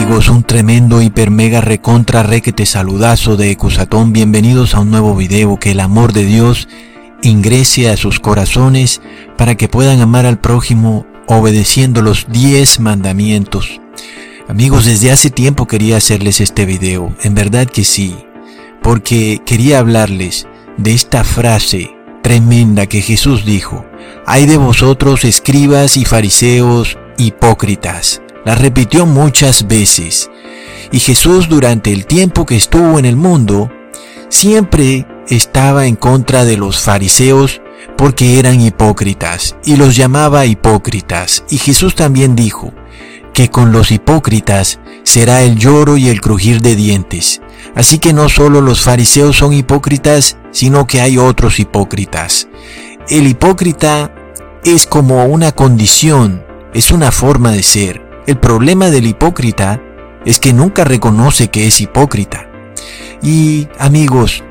Amigos, un tremendo hiper mega recontra te saludazo de Ecusatón. Bienvenidos a un nuevo video que el amor de Dios ingrese a sus corazones para que puedan amar al prójimo obedeciendo los 10 mandamientos. Amigos, desde hace tiempo quería hacerles este video, en verdad que sí, porque quería hablarles de esta frase tremenda que Jesús dijo. Hay de vosotros escribas y fariseos hipócritas la repitió muchas veces. Y Jesús durante el tiempo que estuvo en el mundo, siempre estaba en contra de los fariseos porque eran hipócritas y los llamaba hipócritas. Y Jesús también dijo que con los hipócritas será el lloro y el crujir de dientes. Así que no solo los fariseos son hipócritas, sino que hay otros hipócritas. El hipócrita es como una condición, es una forma de ser. El problema del hipócrita es que nunca reconoce que es hipócrita. Y amigos,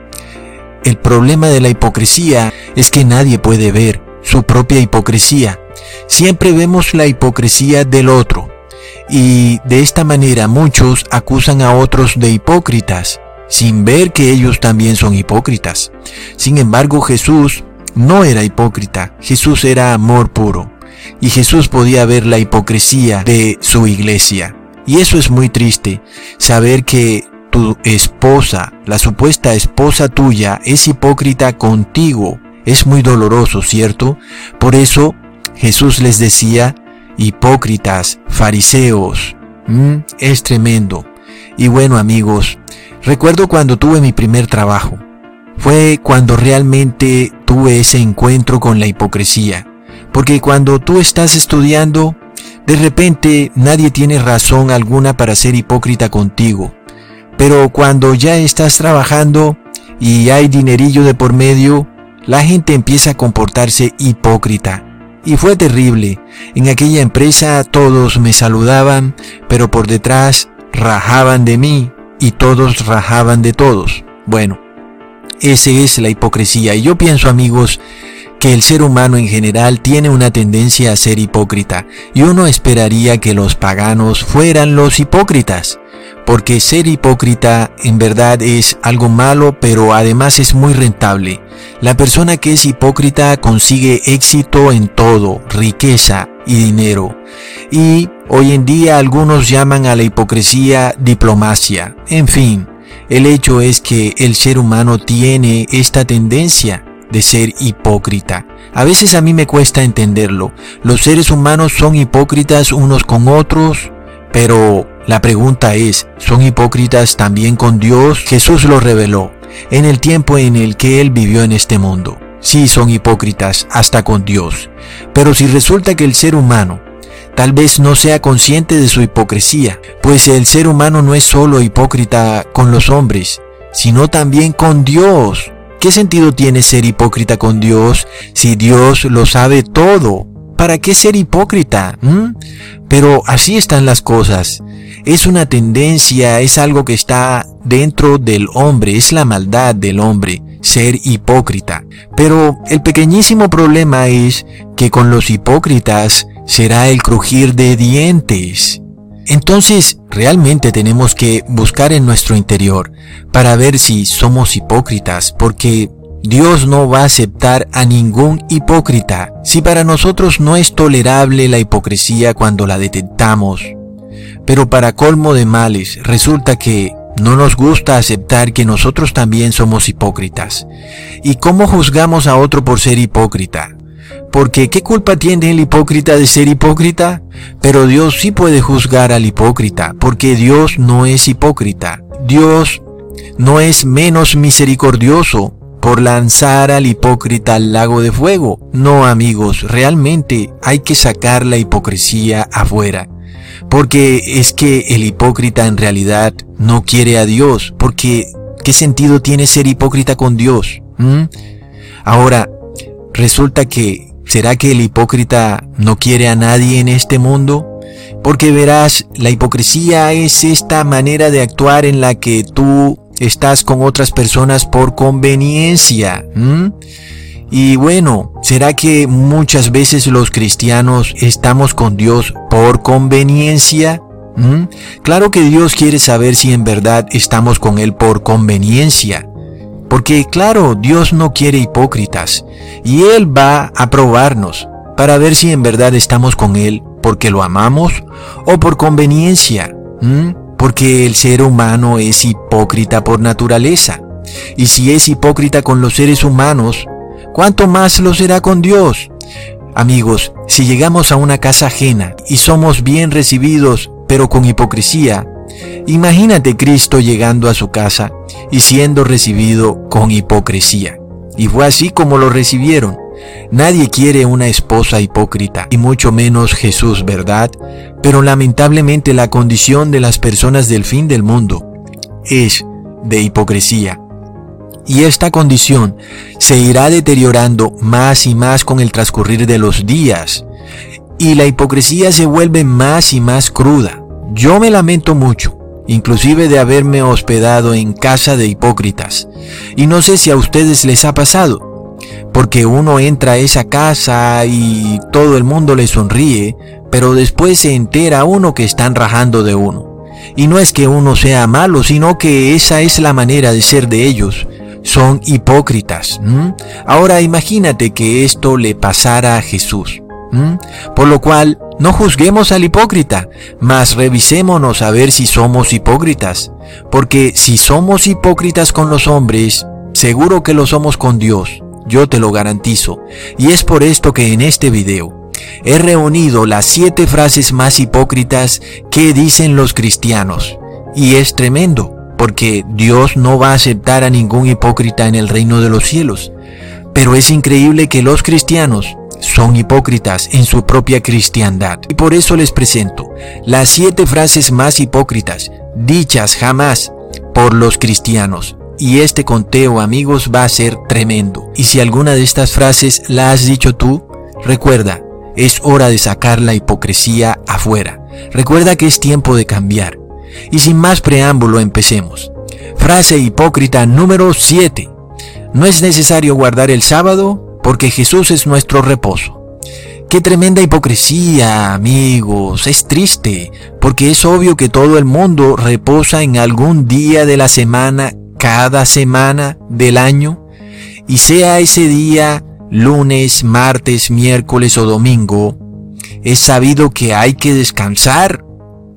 el problema de la hipocresía es que nadie puede ver su propia hipocresía. Siempre vemos la hipocresía del otro. Y de esta manera muchos acusan a otros de hipócritas, sin ver que ellos también son hipócritas. Sin embargo, Jesús no era hipócrita, Jesús era amor puro y Jesús podía ver la hipocresía de su iglesia. Y eso es muy triste, saber que tu esposa, la supuesta esposa tuya, es hipócrita contigo. Es muy doloroso, ¿cierto? Por eso Jesús les decía, hipócritas, fariseos. Mm, es tremendo. Y bueno amigos, recuerdo cuando tuve mi primer trabajo. Fue cuando realmente tuve ese encuentro con la hipocresía. Porque cuando tú estás estudiando, de repente nadie tiene razón alguna para ser hipócrita contigo. Pero cuando ya estás trabajando y hay dinerillo de por medio, la gente empieza a comportarse hipócrita. Y fue terrible. En aquella empresa todos me saludaban, pero por detrás rajaban de mí y todos rajaban de todos. Bueno, esa es la hipocresía. Y yo pienso amigos que el ser humano en general tiene una tendencia a ser hipócrita, y uno esperaría que los paganos fueran los hipócritas, porque ser hipócrita en verdad es algo malo, pero además es muy rentable. La persona que es hipócrita consigue éxito en todo, riqueza y dinero. Y hoy en día algunos llaman a la hipocresía diplomacia. En fin, el hecho es que el ser humano tiene esta tendencia de ser hipócrita. A veces a mí me cuesta entenderlo. Los seres humanos son hipócritas unos con otros, pero la pregunta es, ¿son hipócritas también con Dios? Jesús lo reveló en el tiempo en el que Él vivió en este mundo. Sí, son hipócritas hasta con Dios. Pero si resulta que el ser humano tal vez no sea consciente de su hipocresía, pues el ser humano no es solo hipócrita con los hombres, sino también con Dios. ¿Qué sentido tiene ser hipócrita con Dios si Dios lo sabe todo? ¿Para qué ser hipócrita? ¿Mm? Pero así están las cosas. Es una tendencia, es algo que está dentro del hombre, es la maldad del hombre, ser hipócrita. Pero el pequeñísimo problema es que con los hipócritas será el crujir de dientes. Entonces, realmente tenemos que buscar en nuestro interior para ver si somos hipócritas, porque Dios no va a aceptar a ningún hipócrita. Si para nosotros no es tolerable la hipocresía cuando la detectamos, pero para colmo de males resulta que no nos gusta aceptar que nosotros también somos hipócritas. ¿Y cómo juzgamos a otro por ser hipócrita? Porque ¿qué culpa tiene el hipócrita de ser hipócrita? Pero Dios sí puede juzgar al hipócrita, porque Dios no es hipócrita. Dios no es menos misericordioso por lanzar al hipócrita al lago de fuego. No amigos, realmente hay que sacar la hipocresía afuera. Porque es que el hipócrita en realidad no quiere a Dios. Porque ¿qué sentido tiene ser hipócrita con Dios? ¿Mm? Ahora, resulta que ¿Será que el hipócrita no quiere a nadie en este mundo? Porque verás, la hipocresía es esta manera de actuar en la que tú estás con otras personas por conveniencia. Y bueno, ¿será que muchas veces los cristianos estamos con Dios por conveniencia? Claro que Dios quiere saber si en verdad estamos con Él por conveniencia. Porque claro, Dios no quiere hipócritas. Y Él va a probarnos para ver si en verdad estamos con Él porque lo amamos o por conveniencia. Porque el ser humano es hipócrita por naturaleza. Y si es hipócrita con los seres humanos, ¿cuánto más lo será con Dios? Amigos, si llegamos a una casa ajena y somos bien recibidos, pero con hipocresía, imagínate Cristo llegando a su casa y siendo recibido con hipocresía. Y fue así como lo recibieron. Nadie quiere una esposa hipócrita, y mucho menos Jesús, ¿verdad? Pero lamentablemente la condición de las personas del fin del mundo es de hipocresía. Y esta condición se irá deteriorando más y más con el transcurrir de los días. Y la hipocresía se vuelve más y más cruda. Yo me lamento mucho, inclusive de haberme hospedado en casa de hipócritas. Y no sé si a ustedes les ha pasado, porque uno entra a esa casa y todo el mundo le sonríe, pero después se entera uno que están rajando de uno. Y no es que uno sea malo, sino que esa es la manera de ser de ellos son hipócritas. Ahora imagínate que esto le pasara a Jesús. Por lo cual, no juzguemos al hipócrita, mas revisémonos a ver si somos hipócritas. Porque si somos hipócritas con los hombres, seguro que lo somos con Dios. Yo te lo garantizo. Y es por esto que en este video he reunido las siete frases más hipócritas que dicen los cristianos. Y es tremendo porque Dios no va a aceptar a ningún hipócrita en el reino de los cielos. Pero es increíble que los cristianos son hipócritas en su propia cristiandad. Y por eso les presento las siete frases más hipócritas dichas jamás por los cristianos. Y este conteo, amigos, va a ser tremendo. Y si alguna de estas frases la has dicho tú, recuerda, es hora de sacar la hipocresía afuera. Recuerda que es tiempo de cambiar. Y sin más preámbulo empecemos. Frase hipócrita número 7. No es necesario guardar el sábado porque Jesús es nuestro reposo. Qué tremenda hipocresía, amigos. Es triste, porque es obvio que todo el mundo reposa en algún día de la semana, cada semana del año, y sea ese día lunes, martes, miércoles o domingo, es sabido que hay que descansar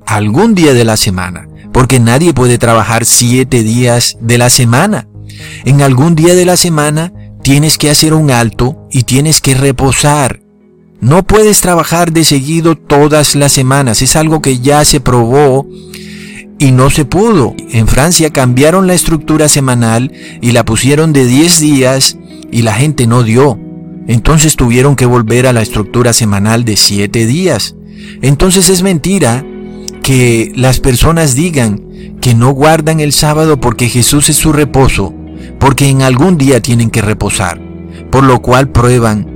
algún día de la semana, porque nadie puede trabajar siete días de la semana. En algún día de la semana tienes que hacer un alto y tienes que reposar. No puedes trabajar de seguido todas las semanas, es algo que ya se probó y no se pudo. En Francia cambiaron la estructura semanal y la pusieron de 10 días y la gente no dio. Entonces tuvieron que volver a la estructura semanal de 7 días. Entonces es mentira que las personas digan que no guardan el sábado porque Jesús es su reposo, porque en algún día tienen que reposar, por lo cual prueban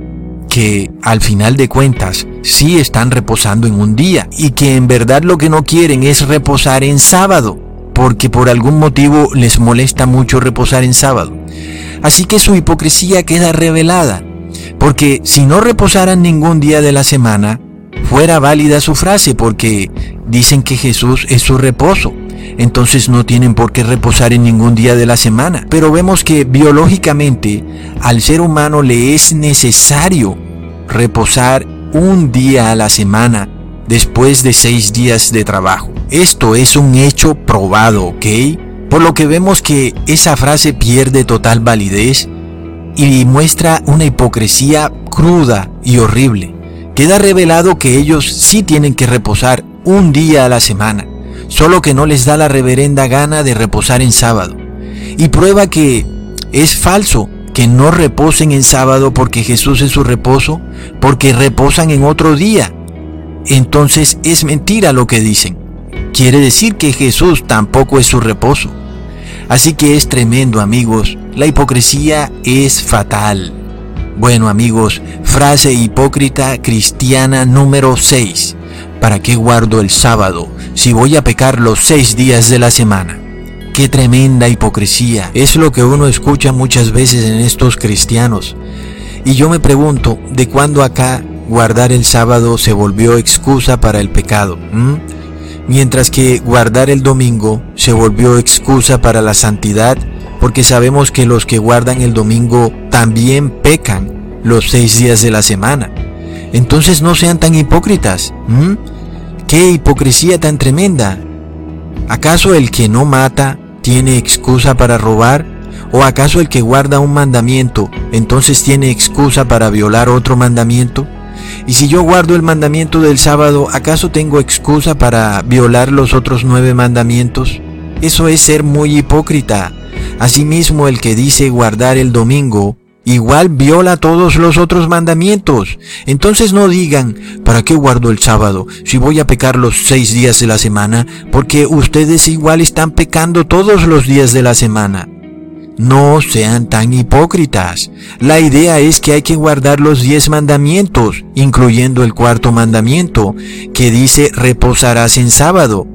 que al final de cuentas sí están reposando en un día y que en verdad lo que no quieren es reposar en sábado, porque por algún motivo les molesta mucho reposar en sábado. Así que su hipocresía queda revelada, porque si no reposaran ningún día de la semana, fuera válida su frase porque dicen que Jesús es su reposo. Entonces no tienen por qué reposar en ningún día de la semana. Pero vemos que biológicamente al ser humano le es necesario reposar un día a la semana después de seis días de trabajo. Esto es un hecho probado, ¿ok? Por lo que vemos que esa frase pierde total validez y muestra una hipocresía cruda y horrible queda revelado que ellos sí tienen que reposar un día a la semana, solo que no les da la reverenda gana de reposar en sábado. Y prueba que es falso que no reposen en sábado porque Jesús es su reposo, porque reposan en otro día. Entonces es mentira lo que dicen. Quiere decir que Jesús tampoco es su reposo. Así que es tremendo amigos, la hipocresía es fatal. Bueno amigos, frase hipócrita cristiana número 6. ¿Para qué guardo el sábado si voy a pecar los seis días de la semana? Qué tremenda hipocresía. Es lo que uno escucha muchas veces en estos cristianos. Y yo me pregunto, ¿de cuándo acá guardar el sábado se volvió excusa para el pecado? mientras que guardar el domingo se volvió excusa para la santidad, porque sabemos que los que guardan el domingo también pecan los seis días de la semana. Entonces no sean tan hipócritas. ¡Qué hipocresía tan tremenda! ¿Acaso el que no mata tiene excusa para robar? ¿O acaso el que guarda un mandamiento entonces tiene excusa para violar otro mandamiento? Y si yo guardo el mandamiento del sábado, ¿acaso tengo excusa para violar los otros nueve mandamientos? Eso es ser muy hipócrita. Asimismo, el que dice guardar el domingo, igual viola todos los otros mandamientos. Entonces no digan, ¿para qué guardo el sábado si voy a pecar los seis días de la semana? Porque ustedes igual están pecando todos los días de la semana. No sean tan hipócritas. La idea es que hay que guardar los diez mandamientos, incluyendo el cuarto mandamiento, que dice reposarás en sábado.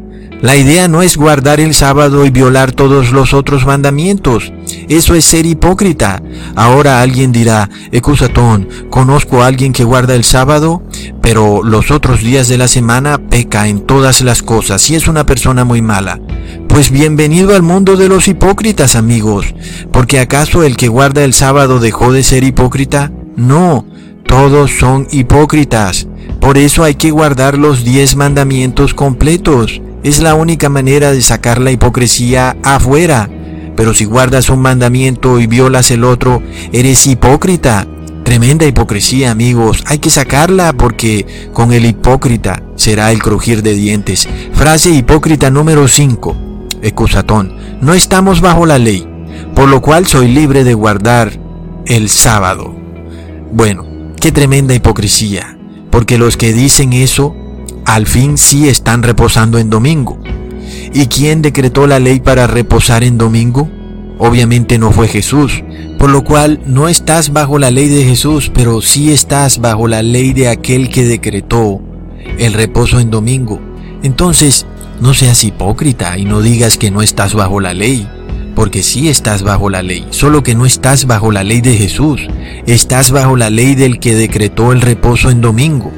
La idea no es guardar el sábado y violar todos los otros mandamientos. Eso es ser hipócrita. Ahora alguien dirá, Ecusatón, conozco a alguien que guarda el sábado, pero los otros días de la semana peca en todas las cosas y es una persona muy mala. Pues bienvenido al mundo de los hipócritas, amigos, porque ¿acaso el que guarda el sábado dejó de ser hipócrita? No, todos son hipócritas. Por eso hay que guardar los diez mandamientos completos. Es la única manera de sacar la hipocresía afuera. Pero si guardas un mandamiento y violas el otro, eres hipócrita. Tremenda hipocresía, amigos. Hay que sacarla porque con el hipócrita será el crujir de dientes. Frase hipócrita número 5. Ecusatón. No estamos bajo la ley, por lo cual soy libre de guardar el sábado. Bueno, qué tremenda hipocresía, porque los que dicen eso, al fin sí están reposando en domingo. ¿Y quién decretó la ley para reposar en domingo? Obviamente no fue Jesús, por lo cual no estás bajo la ley de Jesús, pero sí estás bajo la ley de aquel que decretó el reposo en domingo. Entonces, no seas hipócrita y no digas que no estás bajo la ley, porque sí estás bajo la ley, solo que no estás bajo la ley de Jesús, estás bajo la ley del que decretó el reposo en domingo.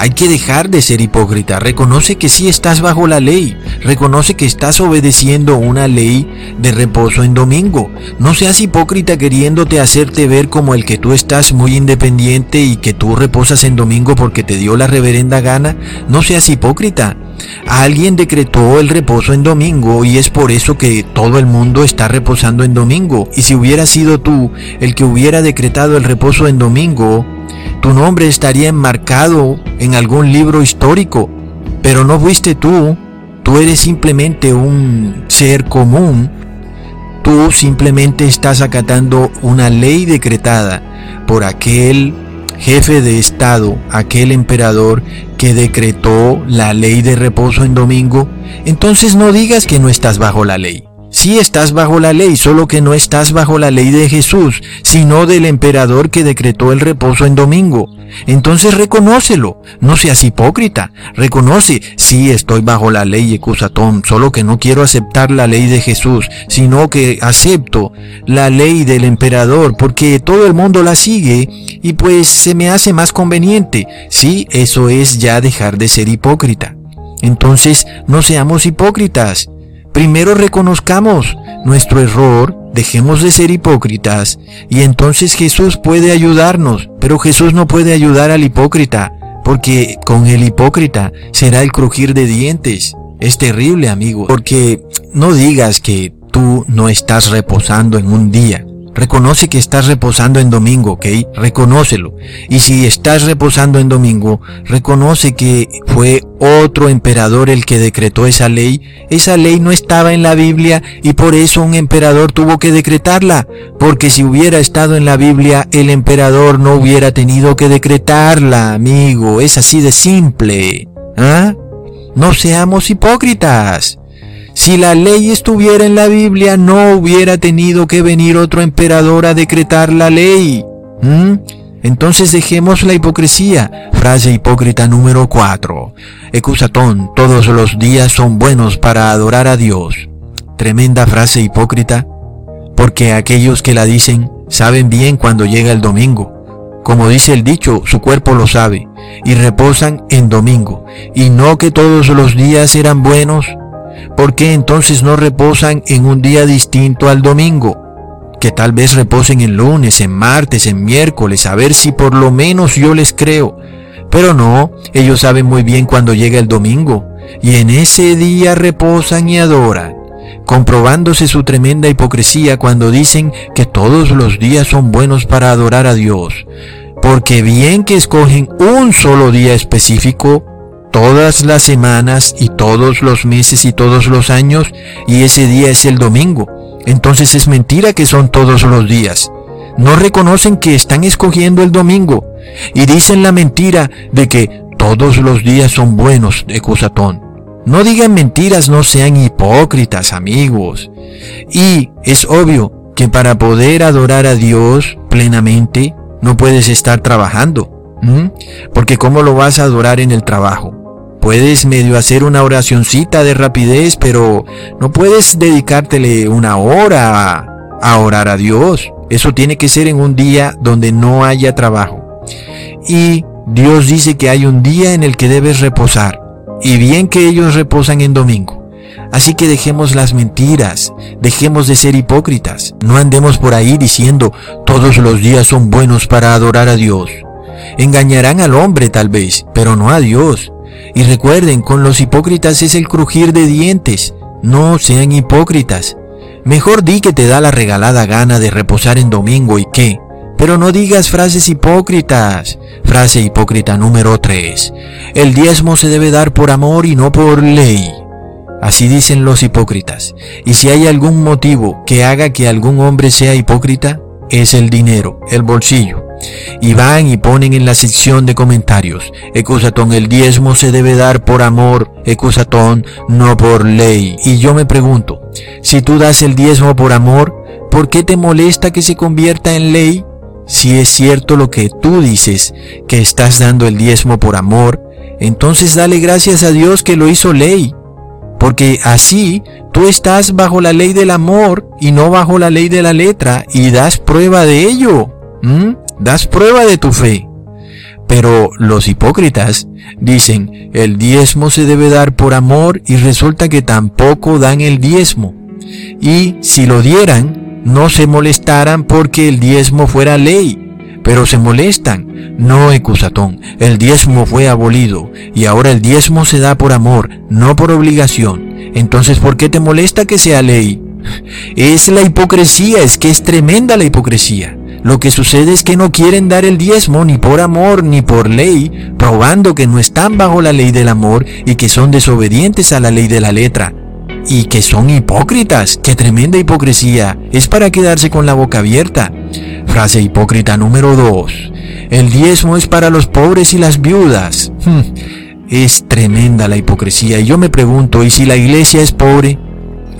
Hay que dejar de ser hipócrita. Reconoce que sí estás bajo la ley. Reconoce que estás obedeciendo una ley de reposo en domingo. No seas hipócrita queriéndote hacerte ver como el que tú estás muy independiente y que tú reposas en domingo porque te dio la reverenda gana. No seas hipócrita. Alguien decretó el reposo en domingo y es por eso que todo el mundo está reposando en domingo. Y si hubiera sido tú el que hubiera decretado el reposo en domingo, tu nombre estaría enmarcado en algún libro histórico, pero no fuiste tú, tú eres simplemente un ser común, tú simplemente estás acatando una ley decretada por aquel jefe de Estado, aquel emperador que decretó la ley de reposo en domingo, entonces no digas que no estás bajo la ley. Sí estás bajo la ley, solo que no estás bajo la ley de Jesús, sino del emperador que decretó el reposo en domingo. Entonces reconócelo, no seas hipócrita, reconoce, sí estoy bajo la ley Ecusatón, solo que no quiero aceptar la ley de Jesús, sino que acepto la ley del emperador, porque todo el mundo la sigue y pues se me hace más conveniente. Sí, eso es ya dejar de ser hipócrita. Entonces, no seamos hipócritas. Primero reconozcamos nuestro error, dejemos de ser hipócritas y entonces Jesús puede ayudarnos, pero Jesús no puede ayudar al hipócrita, porque con el hipócrita será el crujir de dientes. Es terrible, amigo, porque no digas que tú no estás reposando en un día. Reconoce que estás reposando en domingo, ¿ok? Reconócelo. Y si estás reposando en domingo, reconoce que fue otro emperador el que decretó esa ley. Esa ley no estaba en la Biblia y por eso un emperador tuvo que decretarla. Porque si hubiera estado en la Biblia, el emperador no hubiera tenido que decretarla, amigo. Es así de simple. ¿Ah? No seamos hipócritas. Si la ley estuviera en la Biblia, no hubiera tenido que venir otro emperador a decretar la ley. ¿Mm? Entonces dejemos la hipocresía. Frase hipócrita número 4. Ecusatón, todos los días son buenos para adorar a Dios. Tremenda frase hipócrita, porque aquellos que la dicen saben bien cuando llega el domingo como dice el dicho, su cuerpo lo sabe, y reposan en domingo, y no que todos los días eran buenos, ¿por qué entonces no reposan en un día distinto al domingo? Que tal vez reposen en lunes, en martes, en miércoles, a ver si por lo menos yo les creo. Pero no, ellos saben muy bien cuando llega el domingo, y en ese día reposan y adoran, comprobándose su tremenda hipocresía cuando dicen que todos los días son buenos para adorar a Dios, porque bien que escogen un solo día específico, todas las semanas y todos los meses y todos los años, y ese día es el domingo. Entonces es mentira que son todos los días. No reconocen que están escogiendo el domingo y dicen la mentira de que todos los días son buenos de Cusatón. No digan mentiras, no sean hipócritas, amigos. Y es obvio que para poder adorar a Dios plenamente, no puedes estar trabajando. Porque ¿cómo lo vas a adorar en el trabajo? Puedes medio hacer una oracioncita de rapidez, pero no puedes dedicártele una hora a orar a Dios. Eso tiene que ser en un día donde no haya trabajo. Y Dios dice que hay un día en el que debes reposar. Y bien que ellos reposan en domingo. Así que dejemos las mentiras, dejemos de ser hipócritas, no andemos por ahí diciendo todos los días son buenos para adorar a Dios. Engañarán al hombre tal vez, pero no a Dios. Y recuerden, con los hipócritas es el crujir de dientes. No sean hipócritas. Mejor di que te da la regalada gana de reposar en domingo y qué. Pero no digas frases hipócritas. Frase hipócrita número 3. El diezmo se debe dar por amor y no por ley. Así dicen los hipócritas. Y si hay algún motivo que haga que algún hombre sea hipócrita, es el dinero, el bolsillo. Y van y ponen en la sección de comentarios, Ecusatón, el diezmo se debe dar por amor, Ecusatón, no por ley. Y yo me pregunto, si tú das el diezmo por amor, ¿por qué te molesta que se convierta en ley? Si es cierto lo que tú dices, que estás dando el diezmo por amor, entonces dale gracias a Dios que lo hizo ley porque así tú estás bajo la ley del amor y no bajo la ley de la letra y das prueba de ello. Das prueba de tu fe. Pero los hipócritas dicen, el diezmo se debe dar por amor y resulta que tampoco dan el diezmo. Y si lo dieran, no se molestaran porque el diezmo fuera ley pero se molestan. No, Ecusatón, el diezmo fue abolido y ahora el diezmo se da por amor, no por obligación. Entonces, ¿por qué te molesta que sea ley? Es la hipocresía, es que es tremenda la hipocresía. Lo que sucede es que no quieren dar el diezmo ni por amor ni por ley, probando que no están bajo la ley del amor y que son desobedientes a la ley de la letra. Y que son hipócritas. ¡Qué tremenda hipocresía! Es para quedarse con la boca abierta. Frase hipócrita número 2. El diezmo es para los pobres y las viudas. Hmm, es tremenda la hipocresía. Y yo me pregunto, ¿y si la iglesia es pobre?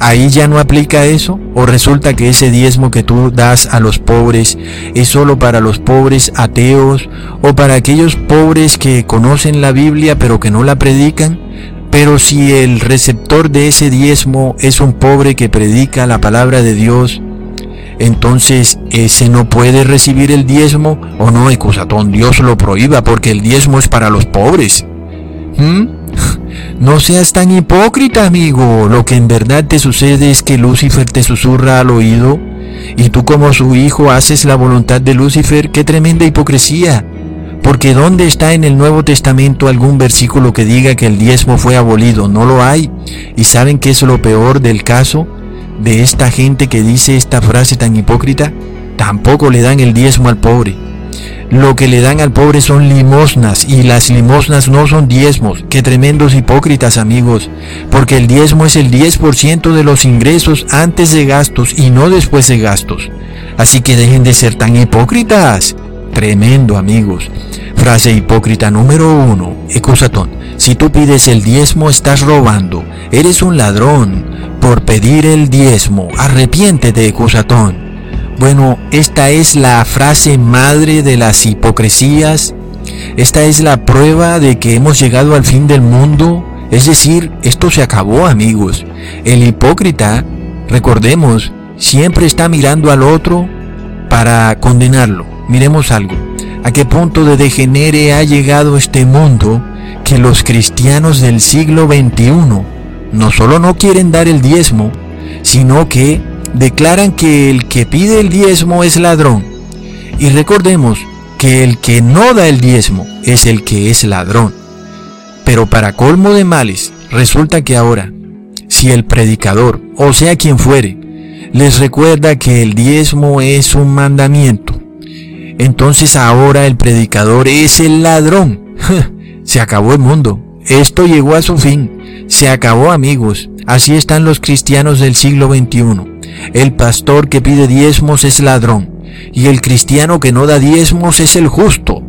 ¿Ahí ya no aplica eso? ¿O resulta que ese diezmo que tú das a los pobres es solo para los pobres ateos o para aquellos pobres que conocen la Biblia pero que no la predican? Pero si el receptor de ese diezmo es un pobre que predica la palabra de Dios, entonces ese no puede recibir el diezmo o no, Ecusatón, Dios lo prohíba porque el diezmo es para los pobres. ¿Mm? No seas tan hipócrita, amigo. Lo que en verdad te sucede es que Lucifer te susurra al oído y tú como su hijo haces la voluntad de Lucifer. ¡Qué tremenda hipocresía! Porque ¿dónde está en el Nuevo Testamento algún versículo que diga que el diezmo fue abolido? No lo hay. ¿Y saben qué es lo peor del caso? de esta gente que dice esta frase tan hipócrita, tampoco le dan el diezmo al pobre. Lo que le dan al pobre son limosnas y las limosnas no son diezmos. Qué tremendos hipócritas amigos, porque el diezmo es el 10% de los ingresos antes de gastos y no después de gastos. Así que dejen de ser tan hipócritas. Tremendo amigos. Frase hipócrita número uno. Ecusatón. Si tú pides el diezmo estás robando. Eres un ladrón por pedir el diezmo. Arrepiéntete, Cusatón. Bueno, esta es la frase madre de las hipocresías. Esta es la prueba de que hemos llegado al fin del mundo. Es decir, esto se acabó, amigos. El hipócrita, recordemos, siempre está mirando al otro para condenarlo. Miremos algo. a qué punto de degenere ha llegado este mundo que los cristianos del siglo XXI no solo no quieren dar el diezmo, sino que declaran que el que pide el diezmo es ladrón. Y recordemos que el que no da el diezmo es el que es ladrón. Pero para colmo de males, resulta que ahora, si el predicador, o sea quien fuere, les recuerda que el diezmo es un mandamiento, entonces ahora el predicador es el ladrón. Se acabó el mundo. Esto llegó a su fin. Se acabó amigos. Así están los cristianos del siglo XXI. El pastor que pide diezmos es ladrón. Y el cristiano que no da diezmos es el justo.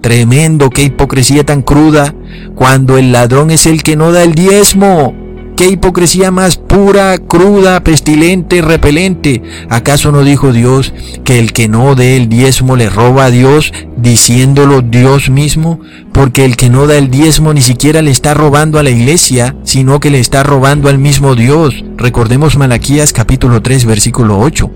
Tremendo, qué hipocresía tan cruda, cuando el ladrón es el que no da el diezmo. Qué hipocresía más pura, cruda, pestilente, repelente. ¿Acaso no dijo Dios que el que no dé el diezmo le roba a Dios, diciéndolo Dios mismo? Porque el que no da el diezmo ni siquiera le está robando a la iglesia, sino que le está robando al mismo Dios. Recordemos Malaquías capítulo 3 versículo 8.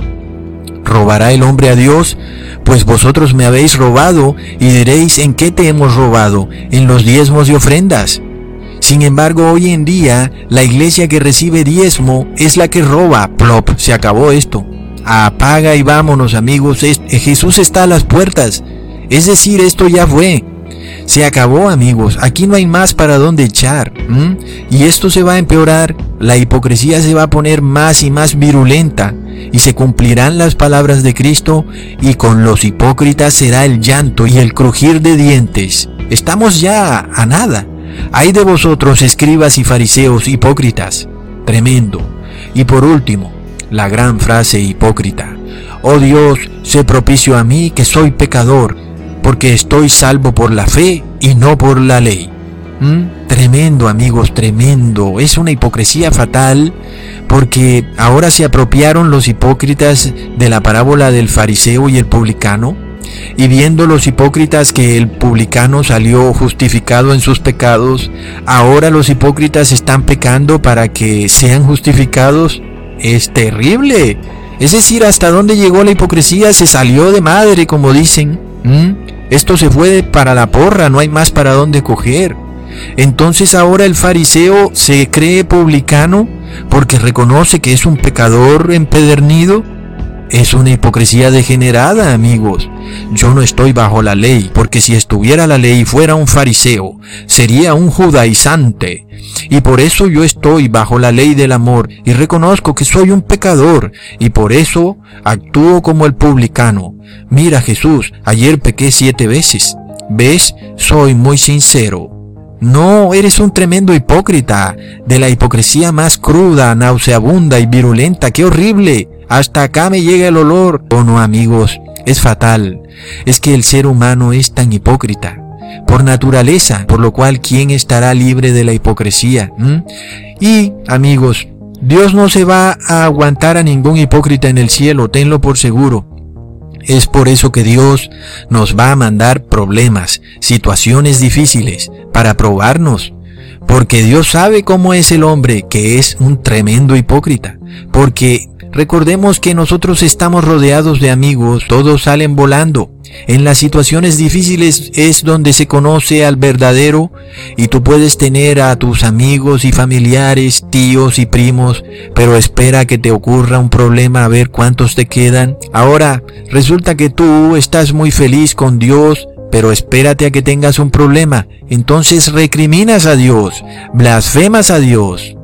¿Robará el hombre a Dios? Pues vosotros me habéis robado y diréis, ¿en qué te hemos robado? En los diezmos y ofrendas. Sin embargo, hoy en día, la iglesia que recibe diezmo es la que roba. Plop, se acabó esto. Apaga y vámonos amigos, Jesús está a las puertas. Es decir, esto ya fue. Se acabó amigos, aquí no hay más para dónde echar. Y esto se va a empeorar, la hipocresía se va a poner más y más virulenta y se cumplirán las palabras de Cristo y con los hipócritas será el llanto y el crujir de dientes. Estamos ya a nada. Hay de vosotros, escribas y fariseos hipócritas. Tremendo. Y por último, la gran frase hipócrita. Oh Dios, sé propicio a mí que soy pecador, porque estoy salvo por la fe y no por la ley. ¿Mm? Tremendo, amigos, tremendo. Es una hipocresía fatal porque ahora se apropiaron los hipócritas de la parábola del fariseo y el publicano y viendo los hipócritas que el publicano salió justificado en sus pecados, ahora los hipócritas están pecando para que sean justificados, es terrible. Es decir, hasta dónde llegó la hipocresía se salió de madre, como dicen. Esto se fue para la porra, no hay más para dónde coger. Entonces ahora el fariseo se cree publicano porque reconoce que es un pecador empedernido es una hipocresía degenerada, amigos. Yo no estoy bajo la ley, porque si estuviera la ley fuera un fariseo, sería un judaizante. Y por eso yo estoy bajo la ley del amor y reconozco que soy un pecador, y por eso actúo como el publicano. Mira Jesús, ayer pequé siete veces. ¿Ves? Soy muy sincero. No, eres un tremendo hipócrita, de la hipocresía más cruda, nauseabunda y virulenta. ¡Qué horrible! Hasta acá me llega el olor. Oh no, amigos, es fatal. Es que el ser humano es tan hipócrita. Por naturaleza, por lo cual, ¿quién estará libre de la hipocresía? ¿Mm? Y, amigos, Dios no se va a aguantar a ningún hipócrita en el cielo, tenlo por seguro. Es por eso que Dios nos va a mandar problemas, situaciones difíciles, para probarnos. Porque Dios sabe cómo es el hombre, que es un tremendo hipócrita. Porque Recordemos que nosotros estamos rodeados de amigos, todos salen volando. En las situaciones difíciles es donde se conoce al verdadero y tú puedes tener a tus amigos y familiares, tíos y primos, pero espera que te ocurra un problema a ver cuántos te quedan. Ahora, resulta que tú estás muy feliz con Dios, pero espérate a que tengas un problema. Entonces recriminas a Dios, blasfemas a Dios.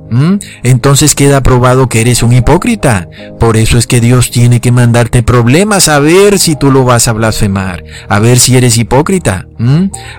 Entonces queda probado que eres un hipócrita. Por eso es que Dios tiene que mandarte problemas a ver si tú lo vas a blasfemar, a ver si eres hipócrita.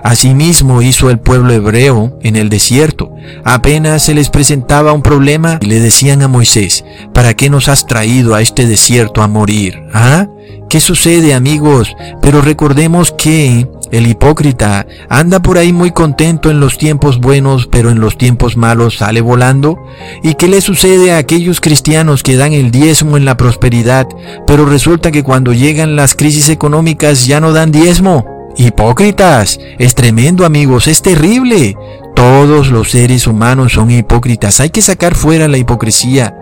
Asimismo hizo el pueblo hebreo en el desierto. Apenas se les presentaba un problema y le decían a Moisés, ¿para qué nos has traído a este desierto a morir? ¿Ah? ¿Qué sucede amigos? Pero recordemos que el hipócrita anda por ahí muy contento en los tiempos buenos, pero en los tiempos malos sale volando. ¿Y qué le sucede a aquellos cristianos que dan el diezmo en la prosperidad, pero resulta que cuando llegan las crisis económicas ya no dan diezmo? Hipócritas, es tremendo amigos, es terrible. Todos los seres humanos son hipócritas, hay que sacar fuera la hipocresía.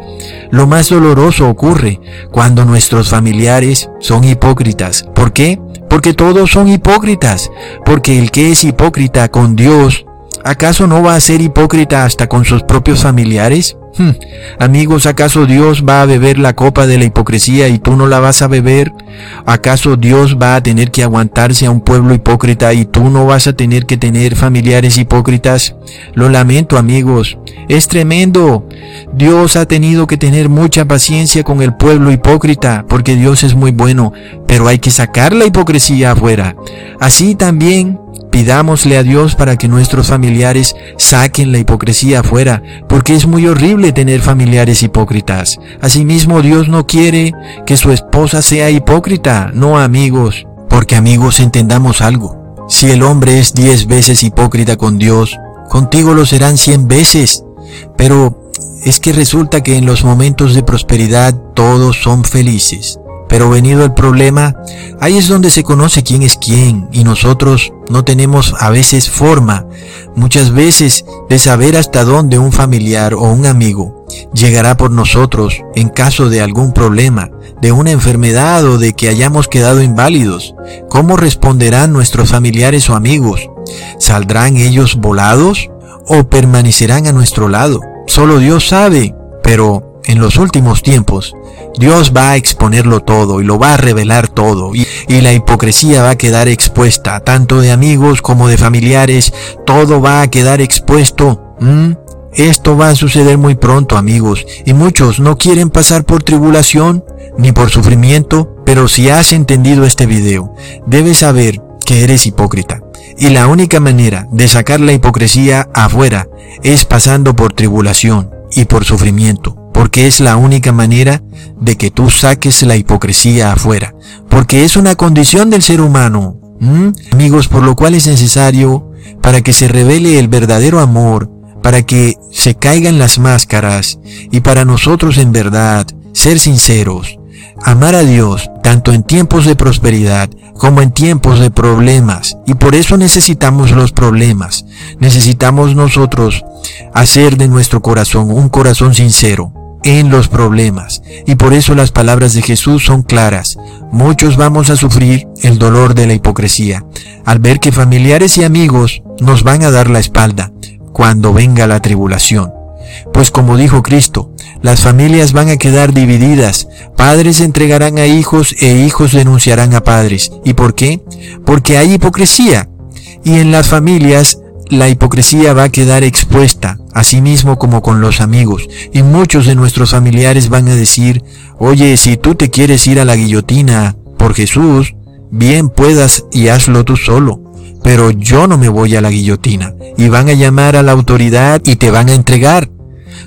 Lo más doloroso ocurre cuando nuestros familiares son hipócritas. ¿Por qué? Porque todos son hipócritas, porque el que es hipócrita con Dios, ¿acaso no va a ser hipócrita hasta con sus propios familiares? Hmm. Amigos, ¿acaso Dios va a beber la copa de la hipocresía y tú no la vas a beber? ¿Acaso Dios va a tener que aguantarse a un pueblo hipócrita y tú no vas a tener que tener familiares hipócritas? Lo lamento, amigos. Es tremendo. Dios ha tenido que tener mucha paciencia con el pueblo hipócrita, porque Dios es muy bueno, pero hay que sacar la hipocresía afuera. Así también Pidámosle a Dios para que nuestros familiares saquen la hipocresía afuera, porque es muy horrible tener familiares hipócritas. Asimismo, Dios no quiere que su esposa sea hipócrita, no amigos, porque amigos entendamos algo. Si el hombre es diez veces hipócrita con Dios, contigo lo serán cien veces. Pero es que resulta que en los momentos de prosperidad todos son felices. Pero venido el problema, ahí es donde se conoce quién es quién y nosotros no tenemos a veces forma, muchas veces, de saber hasta dónde un familiar o un amigo llegará por nosotros en caso de algún problema, de una enfermedad o de que hayamos quedado inválidos. ¿Cómo responderán nuestros familiares o amigos? ¿Saldrán ellos volados o permanecerán a nuestro lado? Solo Dios sabe, pero en los últimos tiempos Dios va a exponerlo todo y lo va a revelar todo y, la hipocresía va a quedar expuesta, tanto de amigos como de familiares, todo va a quedar expuesto. Esto va a suceder muy pronto, amigos, y muchos no quieren pasar por tribulación ni por sufrimiento, pero si has entendido este video, debes saber que eres hipócrita. Y la única manera de sacar la hipocresía afuera es pasando por tribulación y por sufrimiento porque es la única manera de que tú saques la hipocresía afuera, porque es una condición del ser humano. Amigos, por lo cual es necesario, para que se revele el verdadero amor, para que se caigan las máscaras y para nosotros en verdad ser sinceros, amar a Dios tanto en tiempos de prosperidad como en tiempos de problemas. Y por eso necesitamos los problemas. Necesitamos nosotros hacer de nuestro corazón un corazón sincero en los problemas. Y por eso las palabras de Jesús son claras. Muchos vamos a sufrir el dolor de la hipocresía, al ver que familiares y amigos nos van a dar la espalda cuando venga la tribulación. Pues como dijo Cristo, las familias van a quedar divididas, padres entregarán a hijos e hijos denunciarán a padres. ¿Y por qué? Porque hay hipocresía. Y en las familias la hipocresía va a quedar expuesta, así mismo como con los amigos, y muchos de nuestros familiares van a decir, oye, si tú te quieres ir a la guillotina por Jesús, bien puedas y hazlo tú solo, pero yo no me voy a la guillotina, y van a llamar a la autoridad y te van a entregar.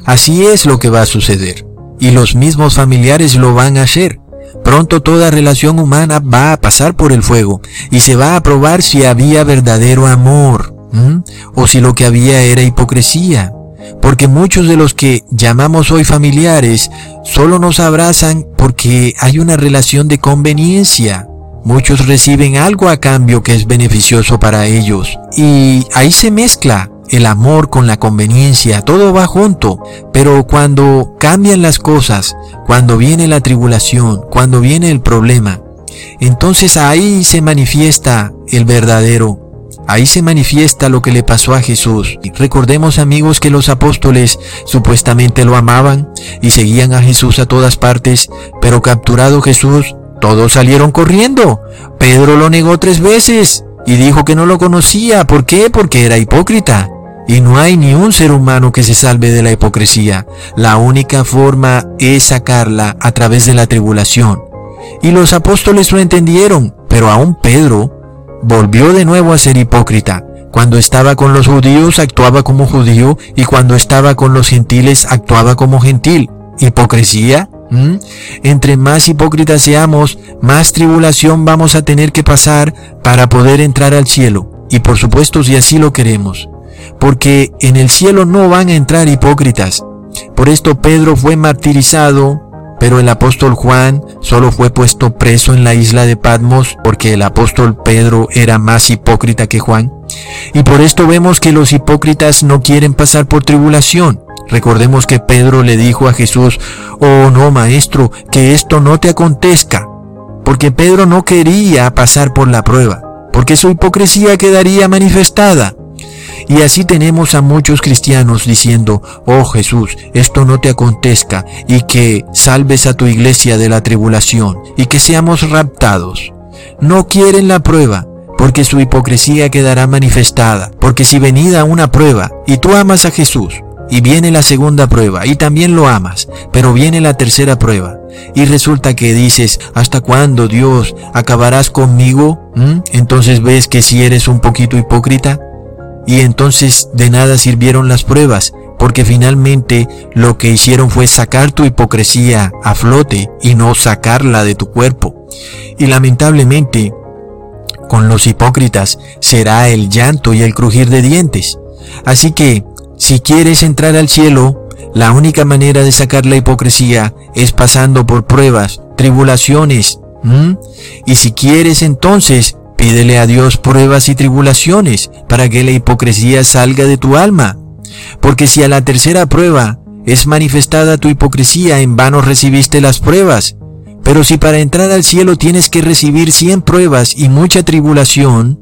Así es lo que va a suceder, y los mismos familiares lo van a hacer. Pronto toda relación humana va a pasar por el fuego y se va a probar si había verdadero amor. ¿Mm? o si lo que había era hipocresía. Porque muchos de los que llamamos hoy familiares solo nos abrazan porque hay una relación de conveniencia. Muchos reciben algo a cambio que es beneficioso para ellos. Y ahí se mezcla el amor con la conveniencia, todo va junto. Pero cuando cambian las cosas, cuando viene la tribulación, cuando viene el problema, entonces ahí se manifiesta el verdadero Ahí se manifiesta lo que le pasó a Jesús. Recordemos amigos que los apóstoles supuestamente lo amaban y seguían a Jesús a todas partes, pero capturado Jesús, todos salieron corriendo. Pedro lo negó tres veces y dijo que no lo conocía. ¿Por qué? Porque era hipócrita. Y no hay ni un ser humano que se salve de la hipocresía. La única forma es sacarla a través de la tribulación. Y los apóstoles lo entendieron, pero aún Pedro volvió de nuevo a ser hipócrita. Cuando estaba con los judíos actuaba como judío y cuando estaba con los gentiles actuaba como gentil. ¿Hipocresía? ¿Mm? Entre más hipócritas seamos, más tribulación vamos a tener que pasar para poder entrar al cielo. Y por supuesto si así lo queremos. Porque en el cielo no van a entrar hipócritas. Por esto Pedro fue martirizado, pero el apóstol Juan solo fue puesto preso en la isla de Patmos porque el apóstol Pedro era más hipócrita que Juan. Y por esto vemos que los hipócritas no quieren pasar por tribulación. Recordemos que Pedro le dijo a Jesús, oh no, maestro, que esto no te acontezca. porque Pedro no quería pasar por la prueba, porque su hipocresía quedaría manifestada. Y así tenemos a muchos cristianos diciendo, oh Jesús, esto no te acontezca y que salves a tu iglesia de la tribulación y que seamos raptados. No quieren la prueba, porque su hipocresía quedará manifestada, porque si venida una prueba y tú amas a Jesús, y viene la segunda prueba y también lo amas, pero viene la tercera prueba y resulta que dices, ¿hasta cuándo Dios acabarás conmigo? ¿Mm? Entonces ves que si eres un poquito hipócrita y entonces de nada sirvieron las pruebas, porque finalmente lo que hicieron fue sacar tu hipocresía a flote y no sacarla de tu cuerpo. Y lamentablemente, con los hipócritas será el llanto y el crujir de dientes. Así que si quieres entrar al cielo, la única manera de sacar la hipocresía es pasando por pruebas, tribulaciones. Y si quieres entonces, pídele a Dios pruebas y tribulaciones para que la hipocresía salga de tu alma. Porque si a la tercera prueba es manifestada tu hipocresía, en vano recibiste las pruebas. Pero si para entrar al cielo tienes que recibir cien pruebas y mucha tribulación,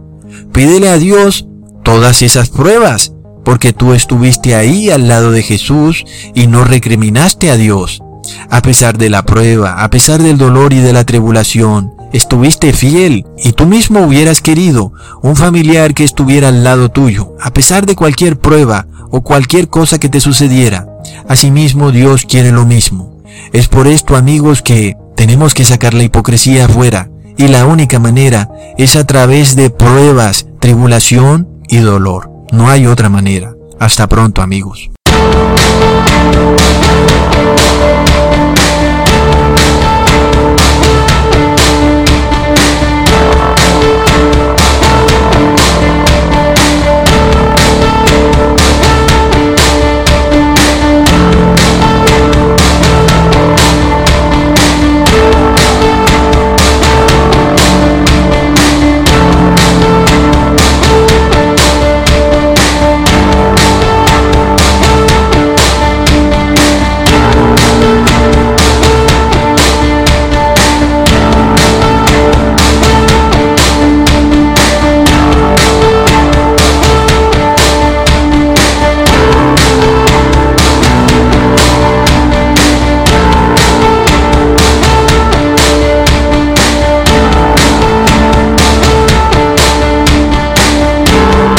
pídele a Dios todas esas pruebas porque tú estuviste ahí al lado de Jesús y no recriminaste a Dios. A pesar de la prueba, a pesar del dolor y de la tribulación, estuviste fiel y tú mismo hubieras querido un familiar que estuviera al lado tuyo, a pesar de cualquier prueba o cualquier cosa que te sucediera. Asimismo, Dios quiere lo mismo. Es por esto, amigos, que tenemos que sacar la hipocresía afuera y la única manera es a través de pruebas, tribulación y dolor. No hay otra manera. Hasta pronto amigos.